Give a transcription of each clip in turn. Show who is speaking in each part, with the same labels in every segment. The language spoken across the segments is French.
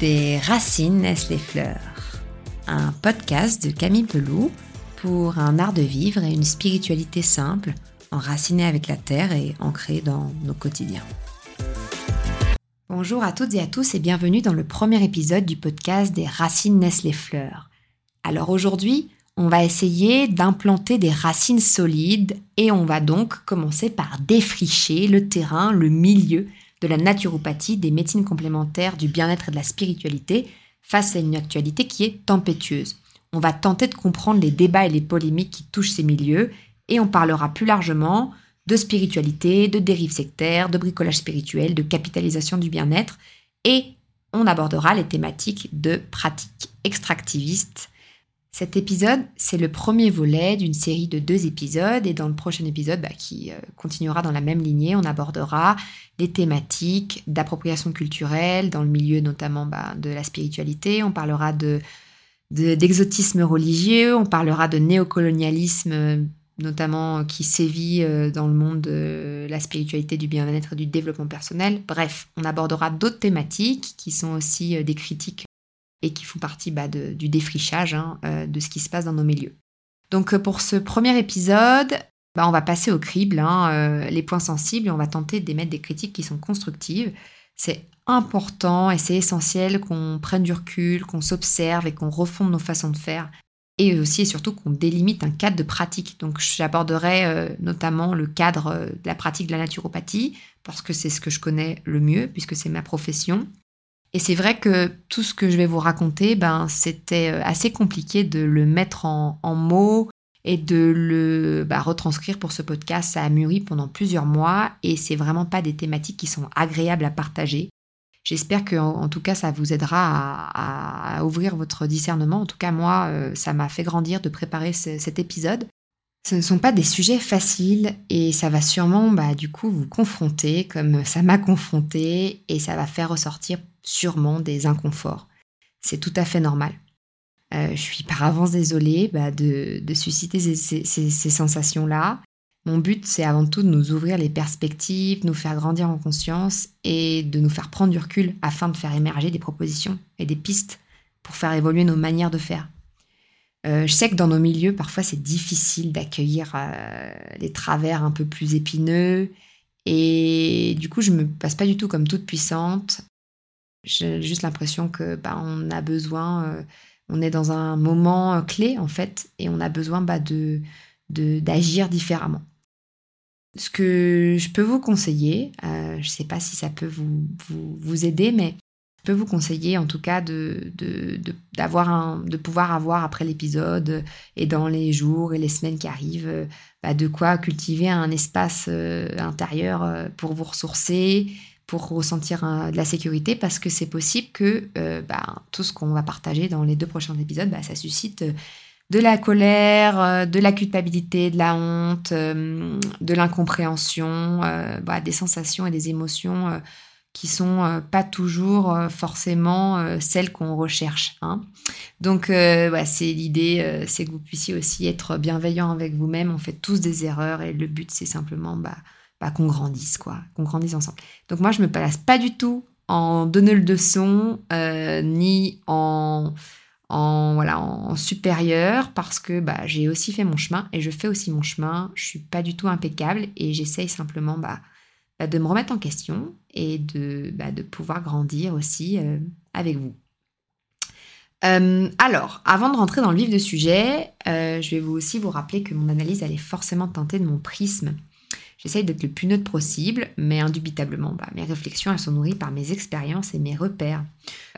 Speaker 1: Des racines naissent les fleurs? Un podcast de Camille Peloux pour un art de vivre et une spiritualité simple, enracinée avec la terre et ancrée dans nos quotidiens. Bonjour à toutes et à tous et bienvenue dans le premier épisode du podcast Des racines naissent les fleurs. Alors aujourd'hui, on va essayer d'implanter des racines solides et on va donc commencer par défricher le terrain, le milieu de la naturopathie, des médecines complémentaires, du bien-être et de la spiritualité face à une actualité qui est tempétueuse. On va tenter de comprendre les débats et les polémiques qui touchent ces milieux et on parlera plus largement de spiritualité, de dérives sectaires, de bricolage spirituel, de capitalisation du bien-être et on abordera les thématiques de pratiques extractivistes cet épisode, c'est le premier volet d'une série de deux épisodes et dans le prochain épisode, bah, qui euh, continuera dans la même lignée, on abordera les thématiques d'appropriation culturelle dans le milieu notamment bah, de la spiritualité, on parlera de d'exotisme religieux, on parlera de néocolonialisme notamment qui sévit euh, dans le monde de la spiritualité, du bien-être et du développement personnel. Bref, on abordera d'autres thématiques qui sont aussi euh, des critiques et qui font partie bah, du défrichage hein, euh, de ce qui se passe dans nos milieux. Donc euh, pour ce premier épisode, bah, on va passer au crible, hein, euh, les points sensibles, et on va tenter d'émettre des critiques qui sont constructives. C'est important et c'est essentiel qu'on prenne du recul, qu'on s'observe et qu'on refonde nos façons de faire. Et aussi et surtout qu'on délimite un cadre de pratique. Donc j'aborderai notamment le cadre de la pratique de la naturopathie, parce que c'est ce que je connais le mieux, puisque c'est ma profession. Et c'est vrai que tout ce que je vais vous raconter, ben, c'était euh, assez compliqué de le mettre en, mots et de le bah, retranscrire pour ce podcast. Ça a mûri pendant plusieurs mois et c'est vraiment pas des thématiques qui sont agréables à partager. J'espère que, en, tout cas, ça vous aidera à, ouvrir votre discernement. En tout cas, moi, euh, ça m'a fait grandir de préparer cet épisode. Ce ne sont pas des sujets faciles et ça va sûrement, bah, du coup, vous confronter comme ça m'a confronté et ça va faire ressortir sûrement des inconforts. C'est tout à fait normal. Euh, je suis par avance désolée bah, de, susciter ces, sensations-là. Mon but, c'est avant tout de nous ouvrir les perspectives, nous faire grandir en conscience et de nous faire prendre du recul afin de faire émerger des propositions et des pistes pour faire évoluer nos manières de faire. Euh, je sais que dans nos milieux, parfois, c'est difficile d'accueillir euh, les travers un peu plus épineux. Et du coup, je me passe pas du tout comme toute puissante. J'ai juste l'impression que bah, on a besoin, euh, on est dans un moment euh, clé en fait, et on a besoin bah, de d'agir différemment. Ce que je peux vous conseiller, euh, je ne sais pas si ça peut vous, vous, aider, mais je peux vous conseiller en tout cas de, de, un, de pouvoir avoir après l'épisode et dans les jours et les semaines qui arrivent, bah, de quoi cultiver un espace intérieur pour vous ressourcer pour ressentir de la sécurité parce que c'est possible que euh, bah, tout ce qu'on va partager dans les deux prochains épisodes, bah, ça suscite euh, de la colère, euh, de la culpabilité, de la honte, de l'incompréhension, des sensations et des émotions qui sont pas toujours forcément celles qu'on recherche. Hein. Donc c'est l'idée, c'est que vous puissiez aussi être bienveillant avec vous-même. On fait tous des erreurs et le but c'est simplement bah, bah, qu'on grandisse, quoi, qu'on grandisse ensemble. Donc moi, je me place pas du tout en donner le son, euh, ni en, en, voilà, supérieur, parce que bah, j'ai aussi fait mon chemin, et je fais aussi mon chemin, je suis pas du tout impeccable, et j'essaye simplement bah, bah de me remettre en question, et de, bah, de pouvoir grandir aussi euh, avec vous. Euh, alors, avant de rentrer dans le vif du sujet, je vais vous aussi vous rappeler que mon analyse, elle est forcément teintée de mon prisme J'essaye d'être le plus neutre possible, mais indubitablement, bah, mes réflexions, elles sont nourries par mes expériences et mes repères.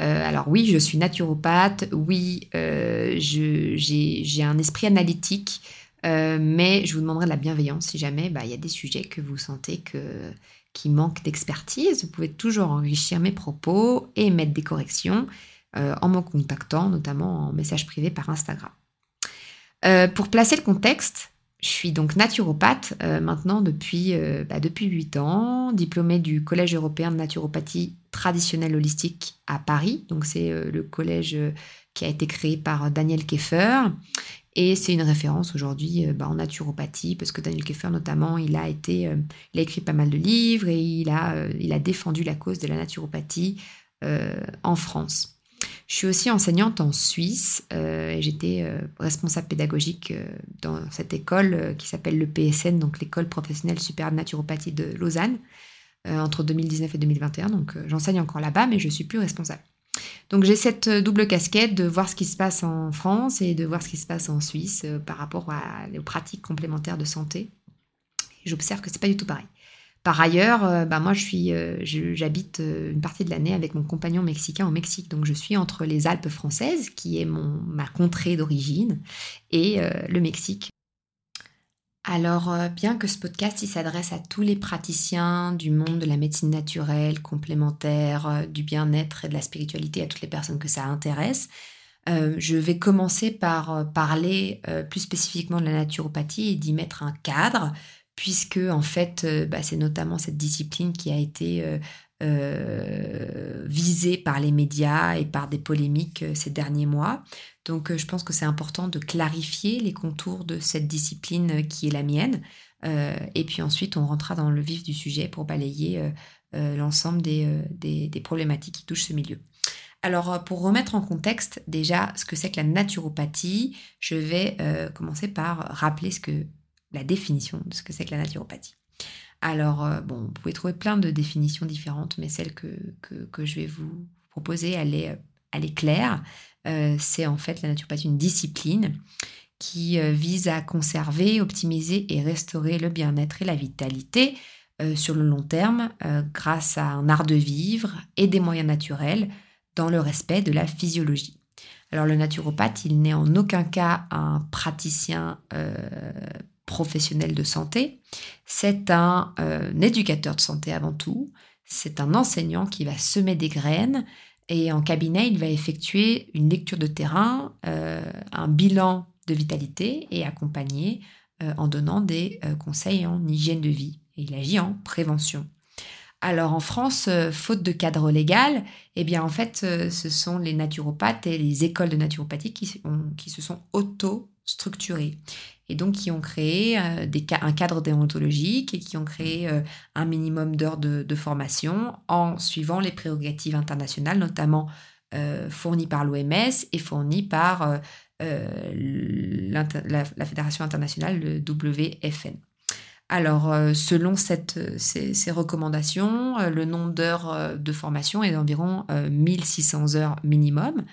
Speaker 1: Euh, alors oui, je suis naturopathe, oui, euh, j'ai un esprit analytique, euh, mais je vous demanderai de la bienveillance si jamais bah, il y a des sujets que vous sentez que, qui manquent d'expertise. Vous pouvez toujours enrichir mes propos et mettre des corrections en me contactant, notamment en message privé par Instagram. pour placer le contexte, je suis donc naturopathe euh, maintenant depuis, euh, bah, depuis 8 ans, diplômée du Collège européen de naturopathie traditionnelle holistique à Paris. Donc c'est euh, le collège qui a été créé par Daniel Keffer. Et c'est une référence aujourd'hui bah, en naturopathie, parce que Daniel Keffer notamment, été, il a écrit pas mal de livres et il a, il a défendu la cause de la naturopathie en France. Je suis aussi enseignante en Suisse et j'étais responsable pédagogique dans cette école qui s'appelle le PSN, donc l'école professionnelle supérieure de naturopathie de Lausanne, entre 2019 et 2021. Donc j'enseigne encore là-bas, mais je suis plus responsable. Donc j'ai cette euh, double casquette de voir ce qui se passe en France et de voir ce qui se passe en Suisse euh, par rapport aux pratiques complémentaires de santé. J'observe que c'est pas du tout pareil. Par ailleurs, euh, bah moi j'habite une partie de l'année avec mon compagnon mexicain au Mexique, donc je suis entre les Alpes françaises, qui est ma contrée d'origine, et le Mexique. Alors, euh, bien que ce podcast s'adresse à tous les praticiens du monde de la médecine naturelle, complémentaire, euh, du bien-être et de la spiritualité, à toutes les personnes que ça intéresse, euh, je vais commencer par parler plus spécifiquement de la naturopathie et d'y mettre un cadre, puisque en fait, bah, c'est notamment cette discipline qui a été visée par les médias et par des polémiques ces derniers mois. Donc euh, je pense que c'est important de clarifier les contours de cette discipline euh, qui est la mienne. Euh, et puis ensuite, on rentrera dans le vif du sujet pour balayer l'ensemble des, des, problématiques qui touchent ce milieu. Alors, pour remettre en contexte déjà ce que c'est que la naturopathie, je vais commencer par rappeler ce que, la définition de ce que c'est que la naturopathie. Alors, bon, vous pouvez trouver plein de définitions différentes, mais celle que, je vais vous proposer, elle est, est claire. Euh, c'est en fait la naturopathie une discipline qui euh, vise à conserver, optimiser et restaurer le bien-être et la vitalité euh, sur le long terme grâce à un art de vivre et des moyens naturels dans le respect de la physiologie. Alors le naturopathe, il n'est en aucun cas un praticien professionnel de santé, c'est un éducateur de santé avant tout, c'est un enseignant qui va semer des graines et en cabinet, il va effectuer une lecture de terrain, euh, un bilan de vitalité et accompagner euh, en donnant des euh, conseils en hygiène de vie. Il agit en prévention. Alors en France, faute de cadre légal, eh bien en fait, ce sont les naturopathes et les écoles de naturopathie qui se sont auto-structurées et donc qui ont créé euh, un cadre déontologique et qui ont créé euh, un minimum d'heures de, formation en suivant les prérogatives internationales, notamment euh, fournies par l'OMS et fournies par la, Fédération internationale, le WFN. Alors, selon ces, ces, recommandations, le nombre d'heures de formation est d'environ 1600 heures minimum.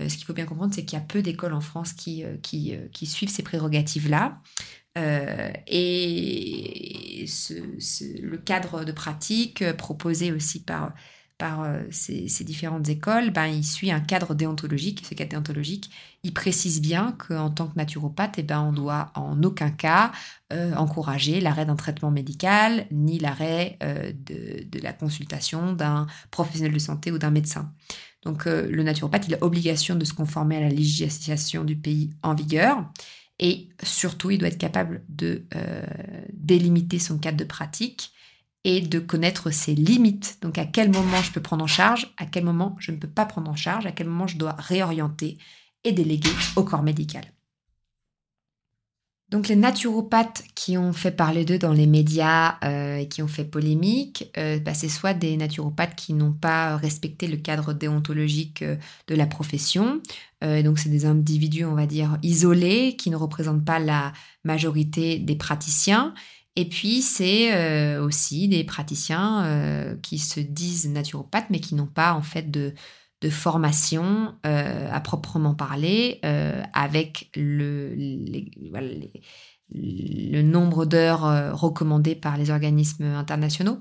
Speaker 1: Euh, ce qu'il faut bien comprendre, c'est qu'il y a peu d'écoles en France qui, euh, euh, suivent ces prérogatives-là. et le cadre de pratique proposé aussi par, ces, différentes écoles, ben, il suit un cadre déontologique. Ce cadre déontologique, il précise bien qu'en tant que naturopathe, eh ben, on doit en aucun cas encourager l'arrêt d'un traitement médical, ni l'arrêt de, la consultation d'un professionnel de santé ou d'un médecin. Donc euh, le naturopathe, il a obligation de se conformer à la législation du pays en vigueur. Et surtout, il doit être capable de euh, délimiter son cadre de pratique et de connaître ses limites. Donc à quel moment je peux prendre en charge, à quel moment je ne peux pas prendre en charge, à quel moment je dois réorienter et déléguer au corps médical. Donc les naturopathes qui ont fait parler d'eux dans les médias euh, et qui ont fait polémique, euh, bah, c'est soit des naturopathes qui n'ont pas respecté le cadre déontologique euh, de la profession, donc c'est des individus, on va dire, isolés, qui ne représentent pas la majorité des praticiens. Et puis c'est aussi des praticiens qui se disent naturopathes, mais qui n'ont pas en fait de, de formation euh, à proprement parler, euh, avec le, le nombre d'heures euh, recommandées par les organismes internationaux.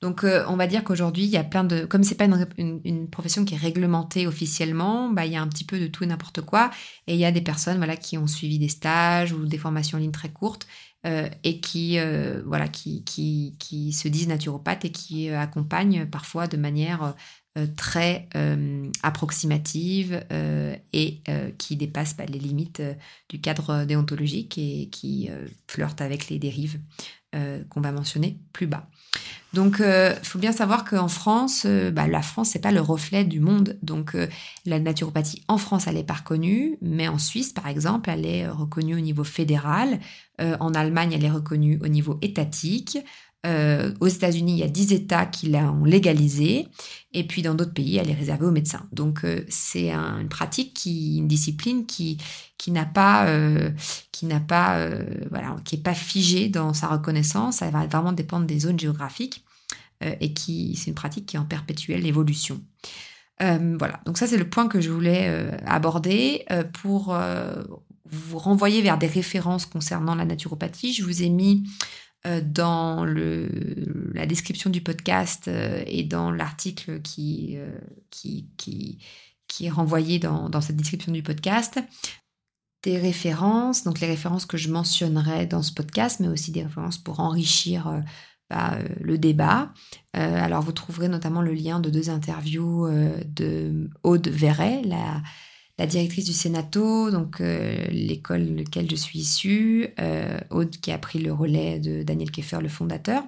Speaker 1: Donc, on va dire qu'aujourd'hui, il y a plein de. Comme c'est pas une, une, profession qui est réglementée officiellement, bah, il y a un petit peu de tout et n'importe quoi. Et il y a des personnes voilà, qui ont suivi des stages ou des formations en ligne très courtes et qui, voilà, qui, qui, qui, se disent naturopathes et qui accompagnent parfois de manière très euh, approximative euh, et qui dépasse bah, les limites du cadre déontologique et qui flirte avec les dérives qu'on va mentionner plus bas. Donc, il faut bien savoir qu'en France, bah, la France, c'est pas le reflet du monde. Donc, la naturopathie en France, elle est pas reconnue, mais en Suisse, par exemple, elle est reconnue au niveau fédéral. en Allemagne, elle est reconnue au niveau étatique. Aux États-Unis, il y a 10 États qui l'ont légalisée. Et puis dans d'autres pays, elle est réservée aux médecins. Donc c'est une pratique une discipline qui qui n'a pas, qui n'a pas, voilà, qui est pas figée dans sa reconnaissance. Ça va vraiment dépendre des zones géographiques et qui c'est une pratique qui est en perpétuelle évolution. voilà, donc ça c'est le point que je voulais aborder pour vous renvoyer vers des références concernant la naturopathie. Je vous ai mis euh, dans le, la description du podcast euh, et dans l'article qui, euh, qui, qui, qui, est renvoyé dans, dans, cette description du podcast des références, donc les références que je mentionnerai dans ce podcast, mais aussi des références pour enrichir bah, le débat. alors vous trouverez notamment le lien de deux interviews de Aude Verret, la la directrice du Sénato, donc euh, l'école de laquelle je suis issue, euh, Aude qui a pris le relais de Daniel Keffer, le fondateur.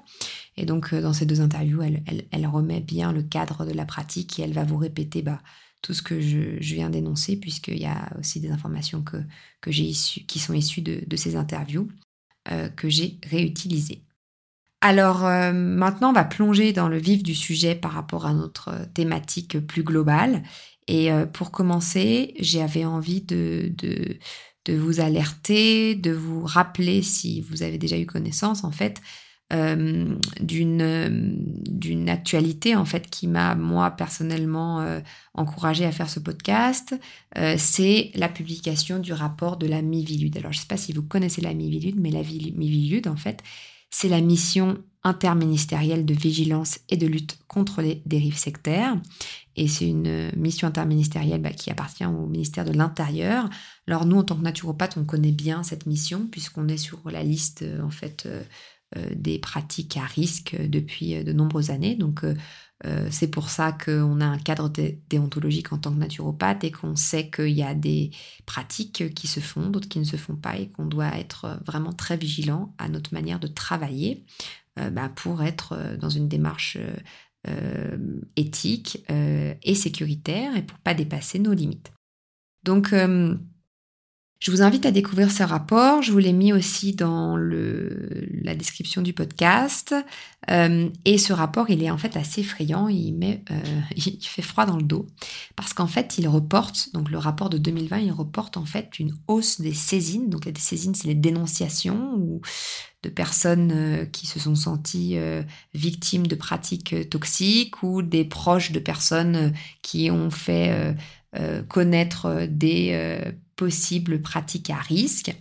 Speaker 1: Et donc euh, dans ces deux interviews, elle, remet bien le cadre de la pratique et elle va vous répéter bah, tout ce que je, viens d'énoncer, puisqu'il y a aussi des informations que, qui sont issues de ces interviews que j'ai réutilisées. Alors maintenant, on va plonger dans le vif du sujet par rapport à notre thématique plus globale. Et euh, pour commencer, j'avais envie de, de, vous alerter, de vous rappeler, si vous avez déjà eu connaissance, en fait, euh, d'une actualité en fait qui m'a moi personnellement euh, encouragée à faire ce podcast, euh, c'est la publication du rapport de la Mivilude. Alors je ne sais pas si vous connaissez la Mivilude, mais la Mivilude en fait, c'est la mission interministérielle de vigilance et de lutte contre les dérives sectaires. Et c'est une mission interministérielle bah, qui appartient au ministère de l'Intérieur. Alors nous, en tant que naturopathe, on connaît bien cette mission puisqu'on est sur la liste euh, en fait euh, euh, des pratiques à risque depuis de nombreuses années. Donc c'est pour ça qu'on a un cadre déontologique en tant que naturopathe et qu'on sait qu'il y a des pratiques qui se font, d'autres qui ne se font pas et qu'on doit être vraiment très vigilant à notre manière de travailler bah, pour être dans une démarche euh, éthique euh, et sécuritaire et pour pas dépasser nos limites. Euh, je vous invite à découvrir ce rapport. Je vous l'ai mis aussi dans le, la description du podcast. et ce rapport, il est en fait assez effrayant. Il, met, il fait froid dans le dos parce qu'en fait, il reporte, donc le rapport de 2020, il reporte en fait une hausse des saisines. Donc les saisines, c'est les dénonciations ou de personnes euh, qui se sont senties euh, victimes de pratiques euh, toxiques ou des proches de personnes qui ont fait connaître des possibles pratiques à risque.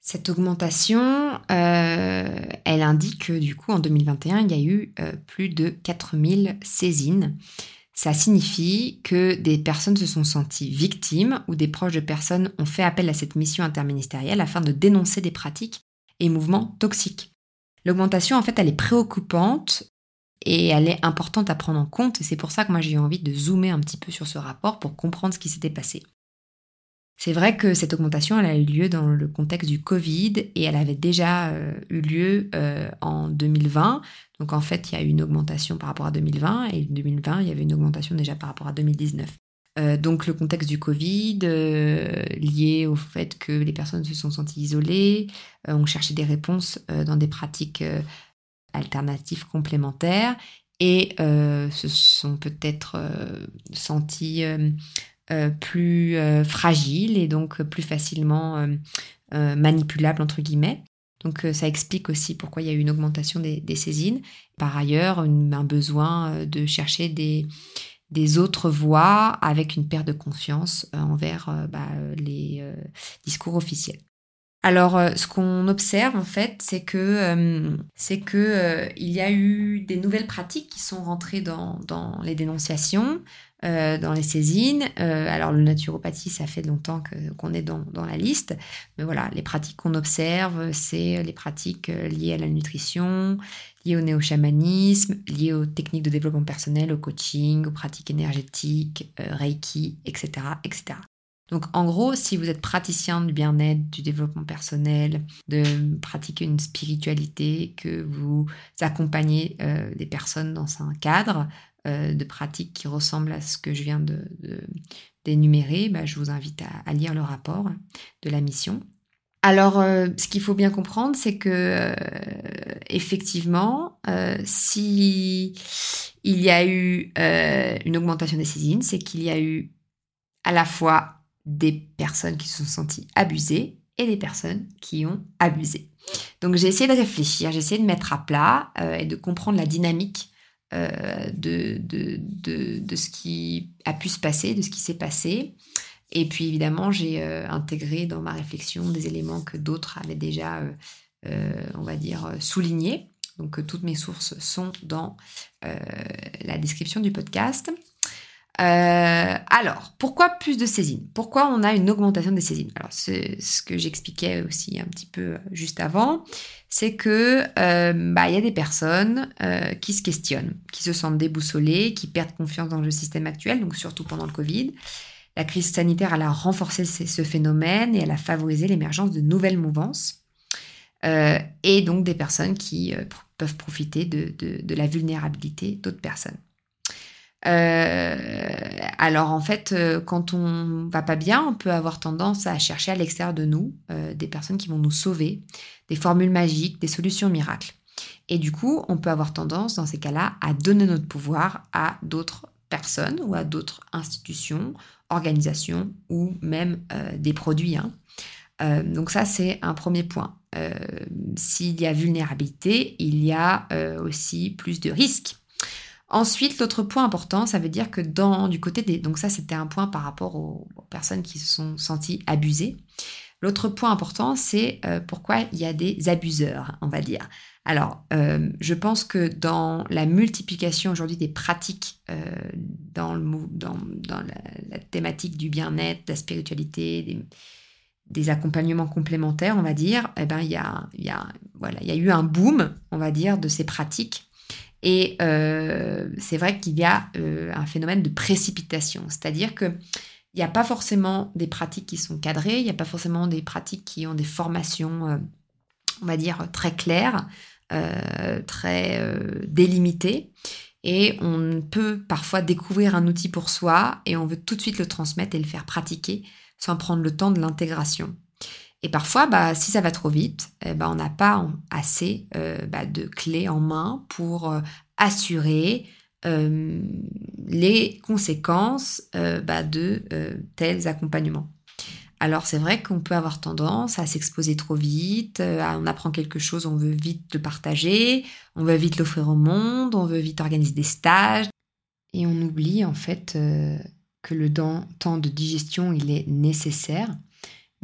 Speaker 1: Cette augmentation, elle indique que du coup en 2021, il y a eu plus de 4000 saisines. Ça signifie que des personnes se sont senties victimes ou des proches de personnes ont fait appel à cette mission interministérielle afin de dénoncer des pratiques et mouvements toxiques. L'augmentation, en fait, elle est préoccupante et elle est importante à prendre en compte. C'est pour ça que moi, j'ai eu envie de zoomer un petit peu sur ce rapport pour comprendre ce qui s'était passé. C'est vrai que cette augmentation, a eu lieu dans le contexte du Covid et elle avait déjà euh, eu lieu euh, en 2020. Donc en fait, il y a eu une augmentation par rapport à 2020 et en 2020, il y avait une augmentation déjà par rapport à 2019. Euh, donc le contexte du Covid, euh, lié au fait que les personnes se sont senties isolées, euh, ont cherché des réponses dans des pratiques alternatives complémentaires et se sont peut-être senties plus fragiles et donc plus facilement manipulables entre guillemets. Donc ça explique aussi pourquoi il y a eu une augmentation des, saisines. Par ailleurs, un besoin de chercher des, des autres voix avec une perte de confiance euh, envers euh, bah, les euh, discours officiels. Alors, ce qu'on observe en fait, c'est que c'est que il y a eu des nouvelles pratiques qui sont rentrées dans, dans les dénonciations, dans les saisines. alors, le naturopathie, ça fait longtemps qu'on est dans, la liste, mais voilà, les pratiques qu'on observe, c'est les pratiques liées à la nutrition, liées au néo-chamanisme, liées aux techniques de développement personnel, au coaching, aux pratiques énergétiques, euh, Reiki, etc., etc. Donc en gros, si vous êtes praticien du bien-être, du développement personnel, de pratiquer une spiritualité, que vous accompagnez euh, des personnes dans un cadre euh, de pratiques qui ressemble à ce que je viens d'énumérer, de, bah, je vous invite à, lire le rapport de la mission. Alors, ce qu'il faut bien comprendre, c'est que effectivement, si il y a eu une augmentation des saisines, c'est qu'il y a eu à la fois des personnes qui se sont senties abusées et des personnes qui ont abusé. Donc j'ai essayé de réfléchir, j'ai essayé de mettre à plat euh, et de comprendre la dynamique euh, de, de, ce qui a pu se passer, de ce qui s'est passé. Et puis évidemment, j'ai euh, intégré dans ma réflexion des éléments que d'autres avaient déjà, on va dire, soulignés. Donc toutes mes sources sont dans la description du podcast. Euh, alors, pourquoi plus de saisines? Pourquoi on a une augmentation des saisines? Alors, ce que j'expliquais aussi un petit peu euh, juste avant, c'est que euh, bah, il y a des personnes qui se questionnent, qui se sentent déboussolées, qui perdent confiance dans le système actuel, donc surtout pendant le Covid. La crise sanitaire, a renforcé ce phénomène et elle a favorisé l'émergence de nouvelles mouvances. et donc des personnes qui peuvent profiter de la vulnérabilité d'autres personnes. Euh, alors en fait, euh, quand on va pas bien, on peut avoir tendance à chercher à l'extérieur de nous euh, des personnes qui vont nous sauver, des formules magiques, des solutions miracles. Et du coup, on peut avoir tendance dans ces cas-là à donner notre pouvoir à d'autres personnes ou à d'autres institutions, organisations ou même des produits. Hein. donc ça, c'est un premier point. S'il y a vulnérabilité, il y a aussi plus de risques. Ensuite, l'autre point important, ça veut dire que dans du côté des... Donc ça, c'était un point par rapport aux, personnes qui se sont senties abusées. L'autre point important, c'est euh, pourquoi il y a des abuseurs, on va dire. Alors, euh, je pense que dans la multiplication aujourd'hui des pratiques euh, dans, le, dans, dans la, thématique du bien-être, de la spiritualité, des, des, accompagnements complémentaires, on va dire, eh ben, il, y a, il, y a, voilà, il y a eu un boom, on va dire, de ces pratiques et euh, c'est vrai qu'il y a euh, un phénomène de précipitation, c'est-à-dire qu'il n'y a pas forcément des pratiques qui sont cadrées, il n'y a pas forcément des pratiques qui ont des formations, euh, on va dire, très claires, très délimitées. Et on peut parfois découvrir un outil pour soi et on veut tout de suite le transmettre et le faire pratiquer sans prendre le temps de l'intégration. Et parfois, bah, si ça va trop vite, ben, on n'a pas assez euh, bah, de clés en main pour euh, assurer euh, les conséquences bah, de tels accompagnements. Alors c'est vrai qu'on peut avoir tendance à s'exposer trop vite, on apprend quelque chose, on veut vite le partager, on veut vite l'offrir au monde, on veut vite organiser des stages, et on oublie en fait que le temps de digestion il est nécessaire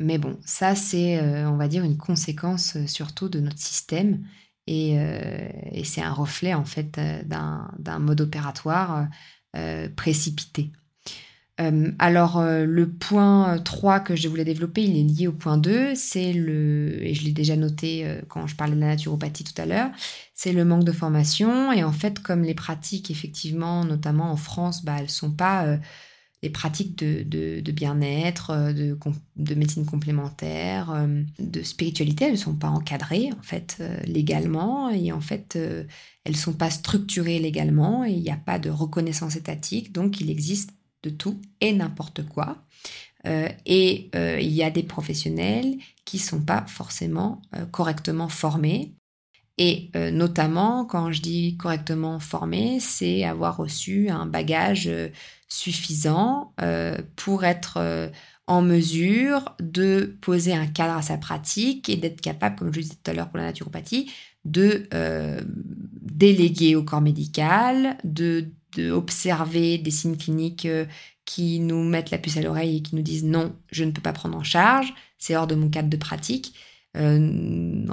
Speaker 1: mais bon, ça, c'est, euh, on va dire, une conséquence euh, surtout de notre système. Et, euh, c'est un reflet, en fait, d'un mode opératoire précipité. alors, le point 3 que je voulais développer, il est lié au point 2. C'est le, et je l'ai déjà noté quand je parlais de la naturopathie tout à l'heure, c'est le manque de formation. Et en fait, comme les pratiques, effectivement, notamment en France, bah, elles ne sont pas des pratiques de, bien-être, euh, de, médecine complémentaire, euh, de spiritualité, elles ne sont pas encadrées en fait euh, légalement. Et en fait elles ne sont pas structurées légalement. Et il n'y a pas de reconnaissance étatique, donc il existe de tout et n'importe quoi. et il y a des professionnels qui ne sont pas forcément correctement formés et euh, notamment, quand je dis correctement formé, c'est avoir reçu un bagage euh, suffisant euh, pour être en mesure de poser un cadre à sa pratique et d'être capable, comme je disais tout à l'heure pour la naturopathie, de déléguer au corps médical, de, de, des signes cliniques qui nous mettent la puce à l'oreille et qui nous disent non, je ne peux pas prendre en charge, c'est hors de mon cadre de pratique euh,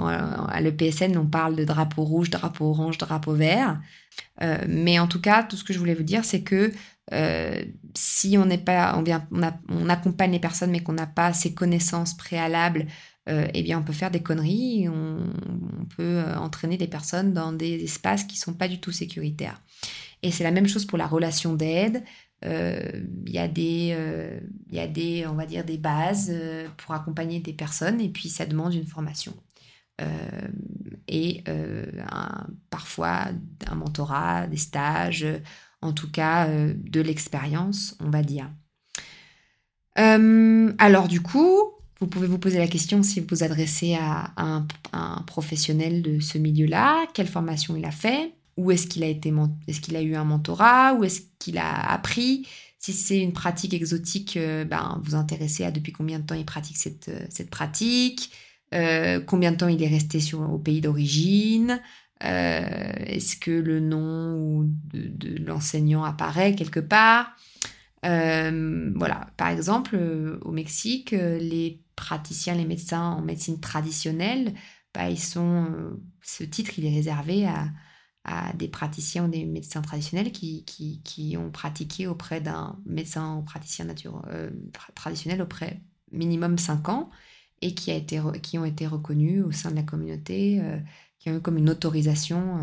Speaker 1: à l'EPSN, on parle de drapeau rouge, drapeau orange, drapeau vert. Euh, mais en tout cas, tout ce que je voulais vous dire, c'est que euh, si on n'est pas, on, vient, on, accompagne les personnes, mais qu'on n'a pas ces connaissances préalables, eh bien, on peut faire des conneries. On, on, peut entraîner des personnes dans des espaces qui sont pas du tout sécuritaires. Et c'est la même chose pour la relation d'aide. Euh, il y a des, euh, y a des, on va dire, des bases euh, pour accompagner des personnes et puis ça demande une formation. et parfois un mentorat, des stages, en tout cas de l'expérience, on va dire. alors du coup, Vous pouvez vous poser la question si vous vous adressez à un, un professionnel de ce milieu-là, quelle formation il a fait, où est-ce qu'il a été, est-ce qu'il a eu un mentorat, où est-ce qu'il a appris? Si c'est une pratique exotique, euh, ben, vous intéressez à depuis combien de temps il pratique cette, euh, cette pratique, euh, combien de temps il est resté sur, au pays d'origine, est-ce que le nom de, de l'enseignant apparaît quelque part? voilà, par exemple, au Mexique, les praticiens, les médecins en médecine traditionnelle, bah, ils sont, ce titre, il est réservé à, à des praticiens ou des médecins traditionnels qui, qui, ont pratiqué auprès d'un médecin ou praticien euh, traditionnel auprès minimum 5 ans et qui, a été, qui ont été reconnus au sein de la communauté, euh, qui ont eu comme une autorisation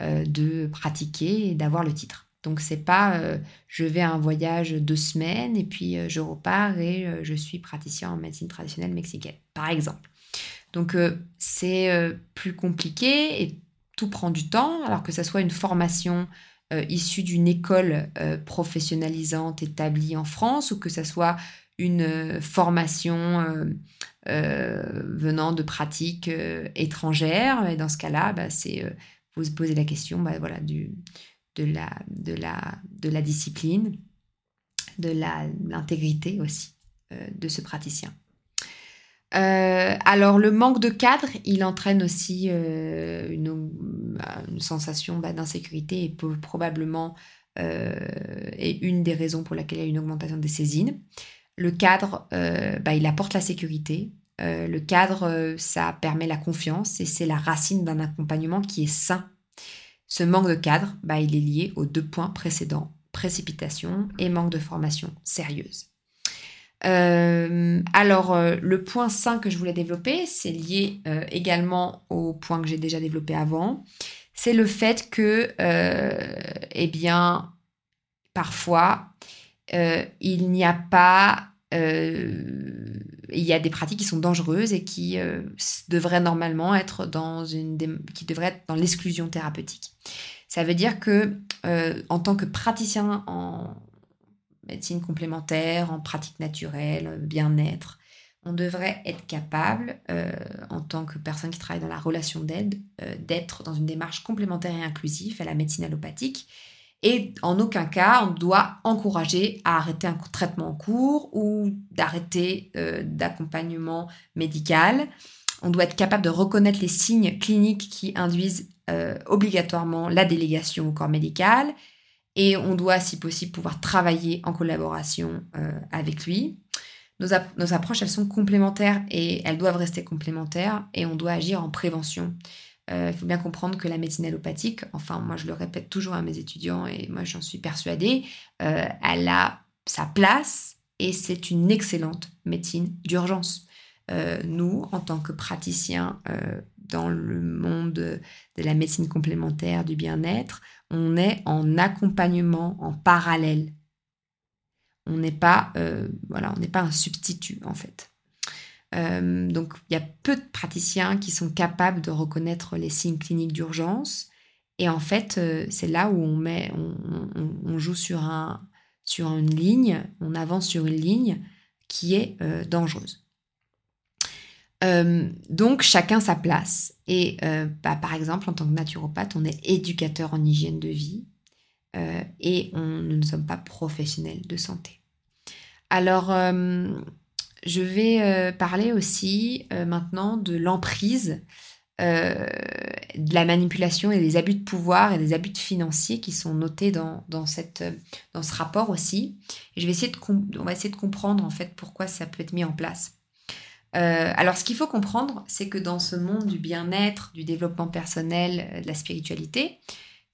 Speaker 1: euh, de pratiquer et d'avoir le titre. Donc c'est pas je vais à un voyage deux semaines et puis je repars et je suis praticien en médecine traditionnelle mexicaine, par exemple. Donc c'est plus compliqué et tout prend du temps, alors que ce soit une formation euh, issue d'une école euh, professionnalisante établie en France ou que ce soit une euh, formation venant de pratiques étrangères. Dans ce cas-là, bah, c'est vous posez la question bah, voilà, de la discipline, de l'intégrité aussi de ce praticien. Euh, alors le manque de cadre, il entraîne aussi euh, une, sensation bah, d'insécurité et peut probablement euh, est une des raisons pour laquelle il y a une augmentation des saisines. Le cadre, bah, il apporte la sécurité. le cadre, ça permet la confiance et c'est la racine d'un accompagnement qui est sain. Ce manque de cadre, bah, il est lié aux deux points précédents, précipitation et manque de formation sérieuse. Euh, alors, euh, le point 5 que je voulais développer, c'est lié euh, également au point que j'ai déjà développé avant. C'est le fait que, eh bien, parfois, il n'y a pas... il y a des pratiques qui sont dangereuses et qui devraient normalement être dans l'exclusion thérapeutique. Ça veut dire que en tant que praticien en, médecine complémentaire, en pratique naturelle, bien-être. On devrait être capable, euh, en tant que personne qui travaille dans la relation d'aide, euh, d'être dans une démarche complémentaire et inclusive à la médecine allopathique. Et en aucun cas, on doit encourager à arrêter un traitement en cours ou d'arrêter euh, d'accompagnement médical. On doit être capable de reconnaître les signes cliniques qui induisent obligatoirement la délégation au corps médical et on doit, si possible, pouvoir travailler en collaboration euh, avec lui. Nos, approches, elles sont complémentaires et elles doivent rester complémentaires et on doit agir en prévention. Euh, il faut bien comprendre que la médecine allopathique, enfin moi je le répète toujours à mes étudiants et moi j'en suis persuadée, euh, elle a sa place et c'est une excellente médecine d'urgence. nous, en tant que praticiens dans le monde de la médecine complémentaire, du bien-être, on est en accompagnement en parallèle. On n'est pas, euh, un substitut en fait. Euh, donc il y a peu de praticiens qui sont capables de reconnaître les signes cliniques d'urgence. Et en fait, euh, c'est là où on met, on, joue sur une ligne, on avance sur une ligne qui est dangereuse. Euh, donc chacun sa place. Et euh, bah, par exemple, en tant que naturopathe, on est éducateur en hygiène de vie euh, et on, nous ne sommes pas professionnels de santé. Alors, je vais parler aussi maintenant de l'emprise, de la manipulation et des abus de pouvoir et des abus financiers qui sont notés dans, dans, cette, dans ce rapport aussi. Et je vais essayer de, on va essayer de comprendre en fait pourquoi ça peut être mis en place. Euh, alors, ce qu'il faut comprendre, c'est que dans ce monde du bien-être, du développement personnel, euh, de la spiritualité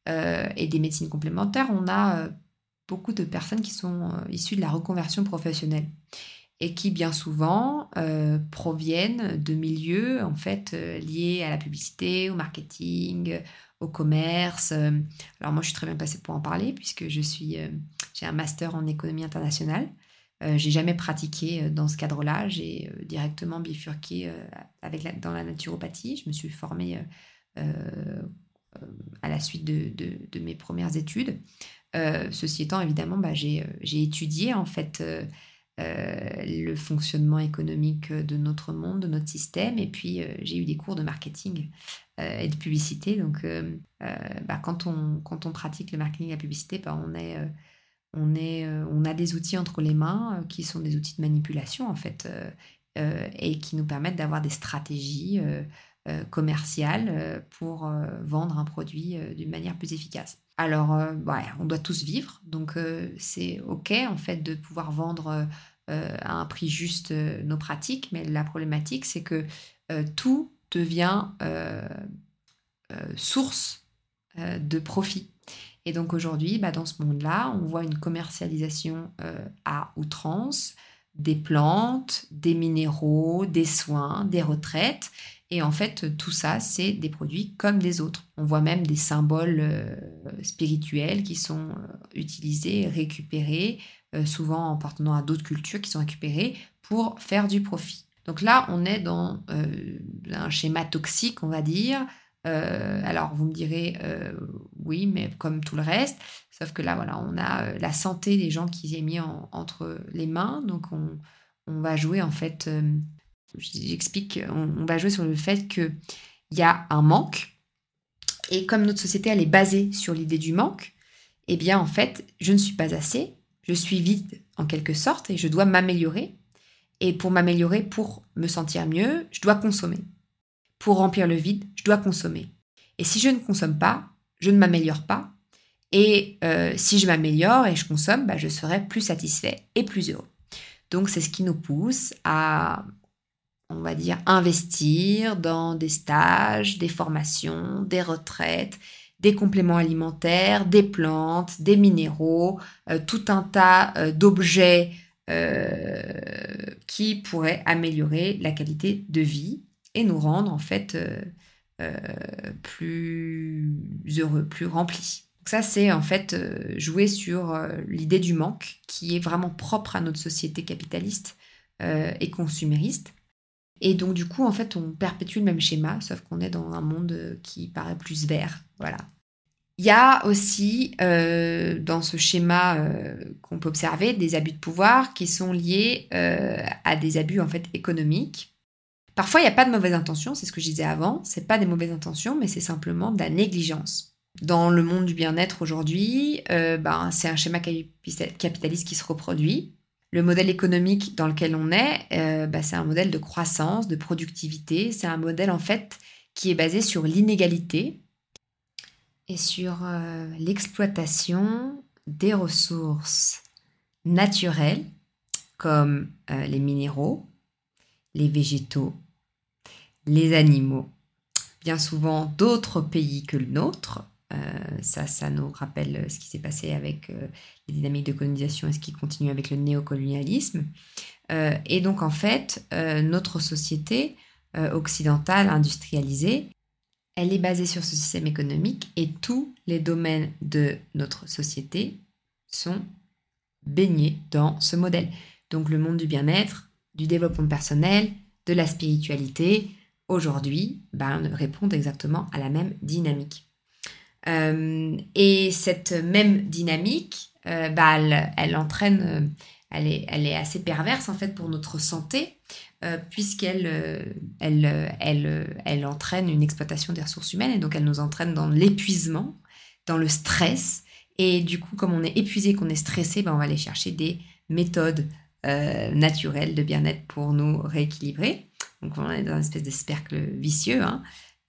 Speaker 1: euh, et des médecines complémentaires, on a beaucoup de personnes qui sont issues de la reconversion professionnelle et qui bien souvent proviennent de milieux en fait liés à la publicité, au marketing, au commerce. Alors moi, je suis très bien placée pour en parler puisque je suis j'ai un master en économie internationale. Euh, j'ai jamais pratiqué euh, dans ce cadre-là. J'ai euh, directement bifurqué avec dans la naturopathie. Je me suis formée à la suite de, mes premières études. ceci étant, évidemment, bah, j'ai étudié en fait le fonctionnement économique de notre monde, de notre système. Et puis, j'ai eu des cours de marketing et de publicité. Donc, bah, quand, on, pratique le marketing et la publicité, bah, on est on, est, on a des outils entre les mains qui sont des outils de manipulation en fait et qui nous permettent d'avoir des stratégies euh, commercial euh, pour euh, vendre un produit d'une manière plus efficace. Alors, on doit tous vivre, donc c'est OK en fait de pouvoir vendre à un prix juste nos pratiques, mais la problématique c'est que tout devient source de profit. Et donc aujourd'hui, bah, dans ce monde-là, on voit une commercialisation à outrance des plantes, des minéraux, des soins, des retraites. Et en fait, tout ça, c'est des produits comme des autres. On voit même des symboles euh, spirituels qui sont euh, utilisés, récupérés, euh, souvent en appartenant à d'autres cultures qui sont récupérés pour faire du profit. Donc là, on est dans un schéma toxique, on va dire. Alors, vous me direz, oui, mais comme tout le reste, sauf que là, voilà, on a la santé des gens qui est mis entre les mains. Donc, on, va jouer en fait J'explique, on, va jouer sur le fait qu'il y a un manque. Et comme notre société, elle est basée sur l'idée du manque, eh bien, en fait, je ne suis pas assez, je suis vide en quelque sorte et je dois m'améliorer. Et pour m'améliorer, pour me sentir mieux, je dois consommer. Pour remplir le vide, je dois consommer. Et si je ne consomme pas, je ne m'améliore pas. Et euh, si je m'améliore et je consomme, bah, je serai plus satisfait et plus heureux. Donc c'est ce qui nous pousse à on va dire, investir dans des stages, des formations, des retraites, des compléments alimentaires, des plantes, des minéraux, euh, tout un tas euh, d'objets qui pourraient améliorer la qualité de vie et nous rendre en fait plus heureux, plus remplis. Donc ça, c'est en fait jouer sur l'idée du manque qui est vraiment propre à notre société capitaliste et consumériste et donc, du coup, en fait, on perpétue le même schéma, sauf qu'on est dans un monde euh, qui paraît plus vert. Voilà. Il y a aussi euh, dans ce schéma euh, qu'on peut observer des abus de pouvoir qui sont liés à des abus en fait économiques. Parfois, il n'y a pas de mauvaise intention, c'est ce que je disais avant. C'est pas des mauvaises intentions, mais c'est simplement de la négligence. Dans le monde du bien-être aujourd'hui, ben, c'est un schéma capitaliste qui se reproduit le modèle économique dans lequel on est, euh, bah, c'est un modèle de croissance, de productivité. C'est un modèle en fait qui est basé sur l'inégalité et sur euh, l'exploitation des ressources naturelles comme euh, les minéraux, les végétaux, les animaux, bien souvent d'autres pays que le nôtre, euh, ça, ça nous rappelle euh, ce qui s'est passé avec euh, les dynamiques de colonisation et ce qui continue avec le néocolonialisme. et donc, en fait, notre société occidentale industrialisée, elle est basée sur ce système économique et tous les domaines de notre société sont baignés dans ce modèle. Donc le monde du bien-être, du développement personnel, de la spiritualité, aujourd'hui, ben, répondent exactement à la même dynamique. Euh, et cette même dynamique, euh, bah, elle, entraîne, euh, elle est, elle est assez perverse en fait pour notre santé, puisqu'elle elle, elle, entraîne une exploitation des ressources humaines et donc elle nous entraîne dans l'épuisement, dans le stress. Et du coup, comme on est épuisé, qu'on est stressé, bah, on va aller chercher des méthodes naturelles de bien-être pour nous rééquilibrer. Donc on est dans une espèce de cercle vicieux. Hein.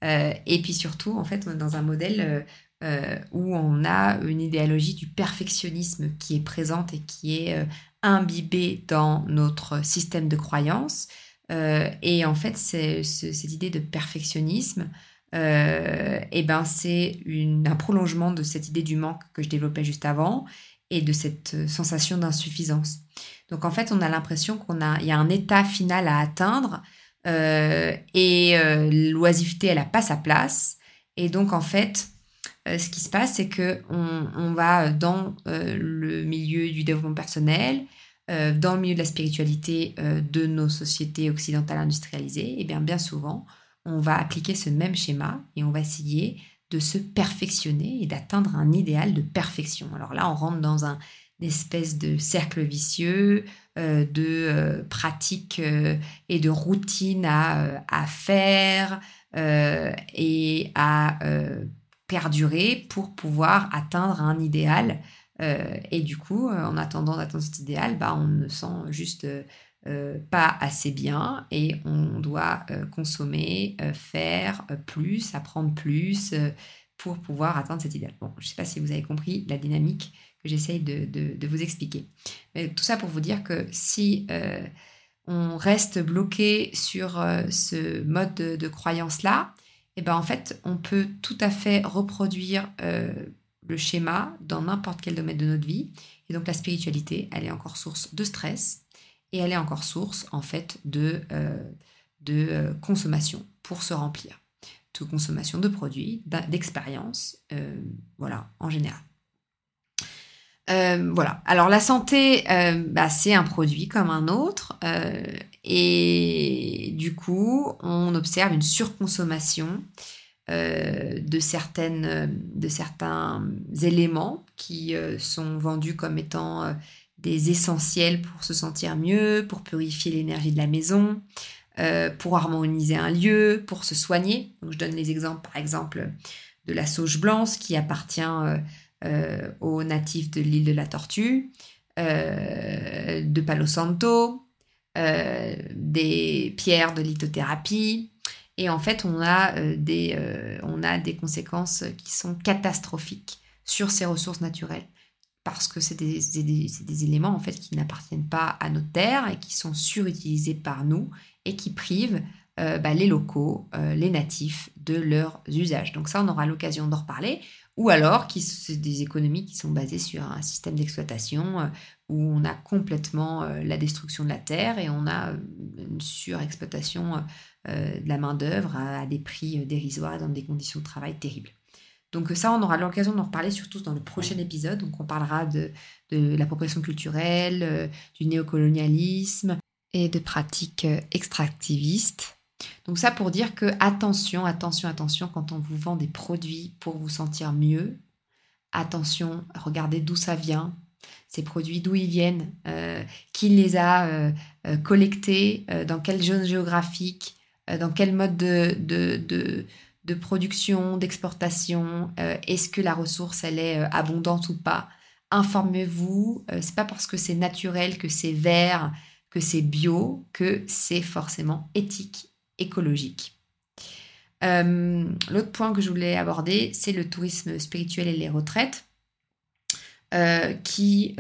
Speaker 1: Euh, et puis surtout, en fait, on est dans un modèle euh, euh, où on a une idéologie du perfectionnisme qui est présente et qui est imbibée dans notre système de croyance. et en fait, cette idée de perfectionnisme, eh ben, c'est un prolongement de cette idée du manque que je développais juste avant et de cette sensation d'insuffisance. Donc en fait, on a l'impression qu'on a, y a un état final à atteindre et euh, l'oisiveté, elle n'a pas sa place. Et donc, en fait, euh, ce qui se passe, c'est que on, va dans le milieu du développement personnel, dans le milieu de la spiritualité de nos sociétés occidentales industrialisées, et bien bien souvent, on va appliquer ce même schéma et on va essayer de se perfectionner et d'atteindre un idéal de perfection. Alors là, on rentre dans un espèce de cercle vicieux de pratiques et de routines à, à faire et à perdurer pour pouvoir atteindre un idéal. et du coup, en attendant d'atteindre cet idéal, bah, on ne sent juste euh, pas assez bien et on doit euh, consommer, euh, faire plus, apprendre plus pour pouvoir atteindre cet idéal. Bon, je ne sais pas si vous avez compris la dynamique que j'essaye de, vous expliquer. Mais tout ça pour vous dire que si on reste bloqué sur ce mode de, croyance-là, eh ben en fait, on peut tout à fait reproduire le schéma dans n'importe quel domaine de notre vie. Et donc la spiritualité, elle est encore source de stress, et elle est encore source en fait de, euh, euh, consommation pour se remplir, de consommation de produits, d'expériences, euh, voilà, en général. voilà. Alors la santé, bah, c'est un produit comme un autre, et du coup, on observe une surconsommation de certains éléments qui sont vendus comme étant des essentiels pour se sentir mieux, pour purifier l'énergie de la maison, euh, pour harmoniser un lieu, pour se soigner. Donc, je donne les exemples, par exemple, de la sauge blanche qui appartient euh, euh, aux natifs de l'île de la Tortue, de Palo Santo, des pierres de lithothérapie. Et en fait, on a, des, on a des conséquences qui sont catastrophiques sur ces ressources naturelles parce que c'est des, des, éléments en fait qui n'appartiennent pas à notre terre et qui sont surutilisés par nous et qui privent euh, bah, les locaux, euh, les natifs de leurs usages. Donc ça, on aura l'occasion d'en reparler. Ou alors, c'est des économies qui sont basées sur un système d'exploitation euh, où on a complètement la destruction de la terre et on a une surexploitation de la main-d'œuvre à, des prix dérisoires et dans des conditions de travail terribles. Donc ça, on aura l'occasion d'en reparler surtout dans le prochain épisode. Donc on parlera de, l'appropriation culturelle, du néocolonialisme et de pratiques euh, extractivistes. Donc ça pour dire que attention, attention, attention quand on vous vend des produits pour vous sentir mieux. Attention, regardez d'où ça vient, ces produits, d'où ils viennent, euh, qui les a collectés, dans quelle zone géographique, dans quel mode de de production, d'exportation euh, Est-ce que la ressource, elle est euh, abondante ou pas Informez-vous. Euh, c'est pas parce que c'est naturel, que c'est vert, que c'est bio, que c'est forcément éthique, écologique. L'autre point que je voulais aborder, c'est le tourisme spirituel et les retraites. qui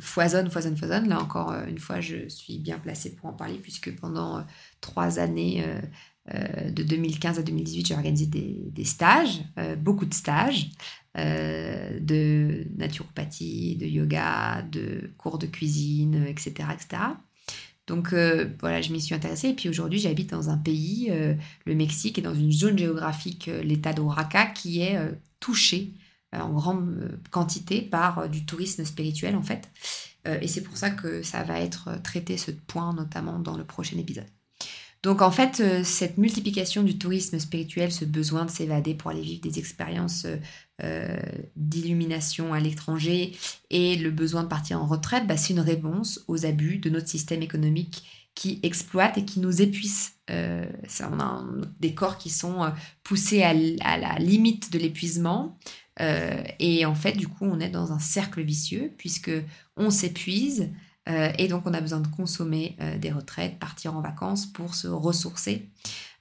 Speaker 1: foisonnent, foisonnent, foisonnent. Là encore une fois, je suis bien placée pour en parler puisque pendant trois années, euh, de 2015 à 2018, j'ai organisé des, stages, euh, beaucoup de stages, euh, de naturopathie, de yoga, de cours de cuisine, etc. etc. Donc voilà, je m'y suis intéressée. Et puis aujourd'hui, j'habite dans un pays, le Mexique, et dans une zone géographique, l'État d'Oaxaca, qui est touché en grande quantité par du tourisme spirituel, en fait. et c'est pour ça que ça va être traité, ce point, notamment dans le prochain épisode. Donc en fait, euh, cette multiplication du tourisme spirituel, ce besoin de s'évader pour aller vivre des expériences euh, euh, d'illumination à l'étranger et le besoin de partir en retraite, bah, c'est une réponse aux abus de notre système économique qui exploite et qui nous épuise. On a des corps qui sont poussés à, à la limite de l'épuisement. et en fait, du coup, on est dans un cercle vicieux puisque on s'épuise, euh, et donc, on a besoin de consommer euh, des retraites, partir en vacances pour se ressourcer.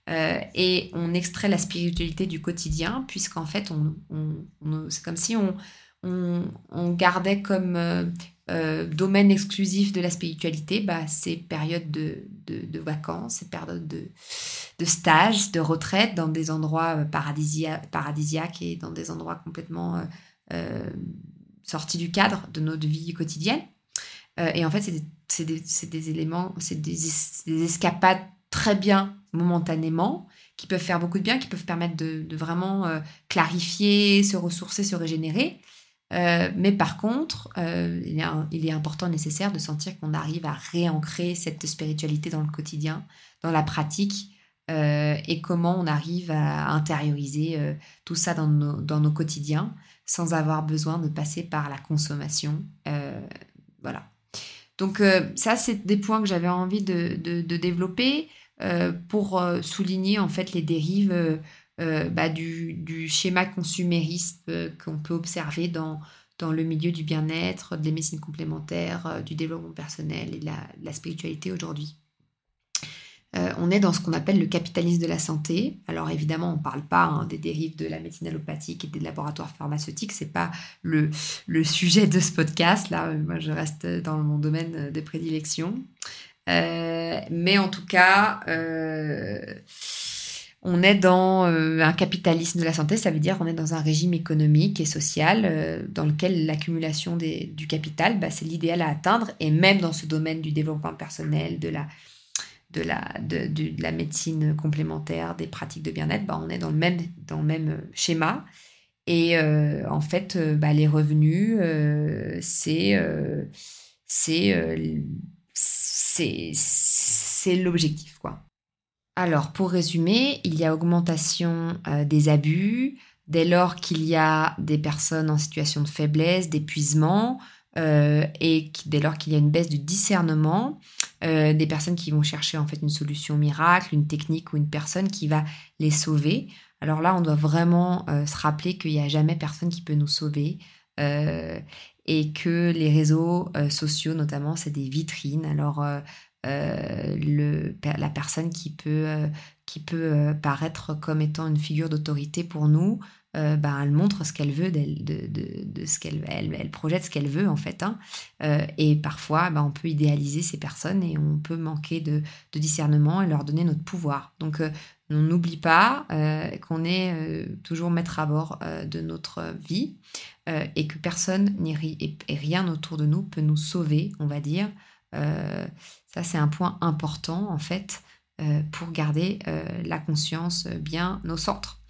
Speaker 1: Euh, et on extrait la spiritualité du quotidien, puisqu'en fait, on, c'est comme si on, gardait comme domaine exclusif de la spiritualité bah, ces périodes de, de, vacances, ces périodes de, de stage, de retraite dans des endroits paradisiaques et dans des endroits complètement sortis du cadre de notre vie quotidienne. Euh, et en fait, c'est des, éléments, c'est des, escapades très bien momentanément, qui peuvent faire beaucoup de bien, qui peuvent permettre de, vraiment euh, clarifier, se ressourcer, se régénérer. Euh, mais par contre, il, est, il, est, important, nécessaire de sentir qu'on arrive à réancrer cette spiritualité dans le quotidien, dans la pratique, et comment on arrive à intérioriser tout ça dans nos, quotidiens sans avoir besoin de passer par la consommation. voilà. Donc ça, c'est des points que j'avais envie de, développer pour souligner en fait les dérives bah, du, schéma consumériste qu'on peut observer dans, dans le milieu du bien-être, des médecines complémentaires, du développement personnel et de la spiritualité aujourd'hui. Euh, on est dans ce qu'on appelle le capitalisme de la santé. Alors évidemment, on ne parle pas hein, des dérives de la médecine allopathique et des laboratoires pharmaceutiques. Ce n'est pas le, sujet de ce podcast. Là, moi, je reste dans mon domaine de prédilection. Euh, mais en tout cas, euh, on est dans un capitalisme de la santé. Ça veut dire qu'on est dans un régime économique et social dans lequel l'accumulation du capital, bah, c'est l'idéal à atteindre. Et même dans ce domaine du développement personnel, de la de la, de, la médecine complémentaire, des pratiques de bien-être, bah, on est dans le même, dans le même schéma. Et euh, en fait, euh, bah, les revenus, euh, c'est c'est l'objectif. quoi. Alors, pour résumer, il y a augmentation des abus dès lors qu'il y a des personnes en situation de faiblesse, d'épuisement, euh, et dès lors qu'il y a une baisse du discernement, euh, des personnes qui vont chercher en fait une solution miracle, une technique ou une personne qui va les sauver. Alors là, on doit vraiment euh, se rappeler qu'il n'y a jamais personne qui peut nous sauver et que les réseaux sociaux, notamment, c'est des vitrines. Alors la personne qui peut, qui peut paraître comme étant une figure d'autorité pour nous, euh, bah, elle montre ce qu'elle veut, de, ce qu'elle elle, elle, projette ce qu'elle veut en fait. Hein. Euh, et parfois, bah, on peut idéaliser ces personnes et on peut manquer de, discernement et leur donner notre pouvoir. Donc, euh, on n'oublie pas qu'on est toujours maître à bord de notre vie et que personne et, et, rien autour de nous peut nous sauver, on va dire. ça, c'est un point important en fait pour garder la conscience bien au centre.